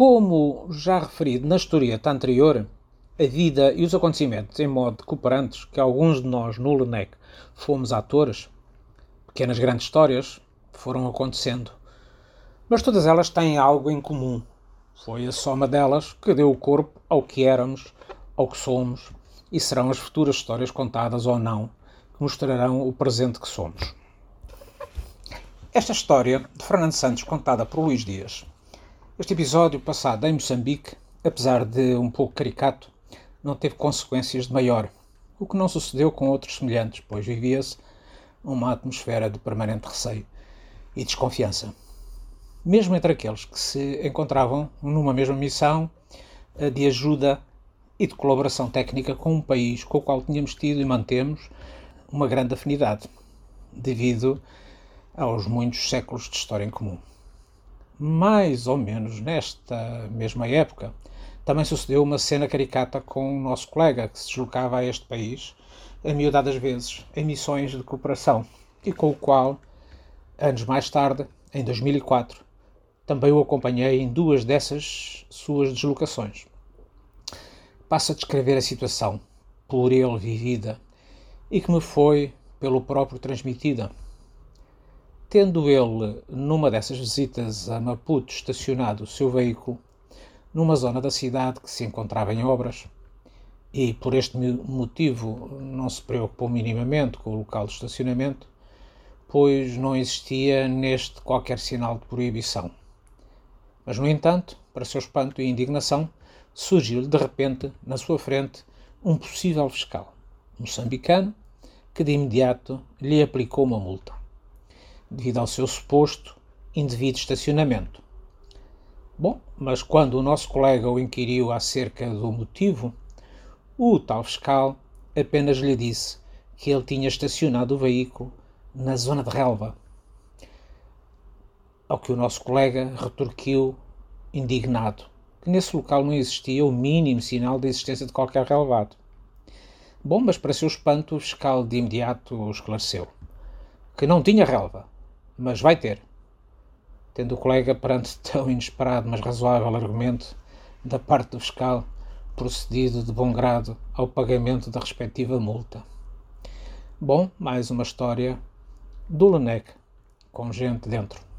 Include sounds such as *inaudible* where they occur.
Como já referido na historieta anterior, a vida e os acontecimentos em modo cooperantes que alguns de nós no LENEC fomos atores, pequenas grandes histórias, foram acontecendo. Mas todas elas têm algo em comum. Foi a soma delas que deu o corpo ao que éramos, ao que somos, e serão as futuras histórias contadas ou não que mostrarão o presente que somos. Esta história de Fernando Santos contada por Luís Dias. Este episódio passado em Moçambique, apesar de um pouco caricato, não teve consequências de maior, o que não sucedeu com outros semelhantes, pois vivia-se uma atmosfera de permanente receio e desconfiança. Mesmo entre aqueles que se encontravam numa mesma missão de ajuda e de colaboração técnica com um país com o qual tínhamos tido e mantemos uma grande afinidade, devido aos muitos séculos de história em comum. Mais ou menos nesta mesma época, também sucedeu uma cena caricata com o nosso colega que se deslocava a este país, a miúdadas vezes, em missões de cooperação, e com o qual, anos mais tarde, em 2004, também o acompanhei em duas dessas suas deslocações. Passo a descrever a situação, por ele vivida, e que me foi, pelo próprio, transmitida. Tendo ele, numa dessas visitas a Maputo, estacionado o seu veículo, numa zona da cidade que se encontrava em obras e, por este motivo, não se preocupou minimamente com o local de estacionamento, pois não existia neste qualquer sinal de proibição. Mas, no entanto, para seu espanto e indignação, surgiu de repente, na sua frente, um possível fiscal, moçambicano, que de imediato lhe aplicou uma multa, devido ao seu suposto indevido estacionamento Bom, mas quando o nosso colega o inquiriu acerca do motivo, o tal fiscal apenas lhe disse que ele tinha estacionado o veículo na zona de relva. Ao que o nosso colega retorquiu, indignado, que nesse local não existia o mínimo sinal de existência de qualquer relevado. Bom, mas para seu espanto, o fiscal de imediato esclareceu que não tinha relva, mas vai ter tendo o colega, perante *laughs* tão inesperado mas razoável argumento da parte do fiscal, procedido de bom grado ao pagamento da respectiva multa. Bom, mais uma história do Lenec, com gente dentro.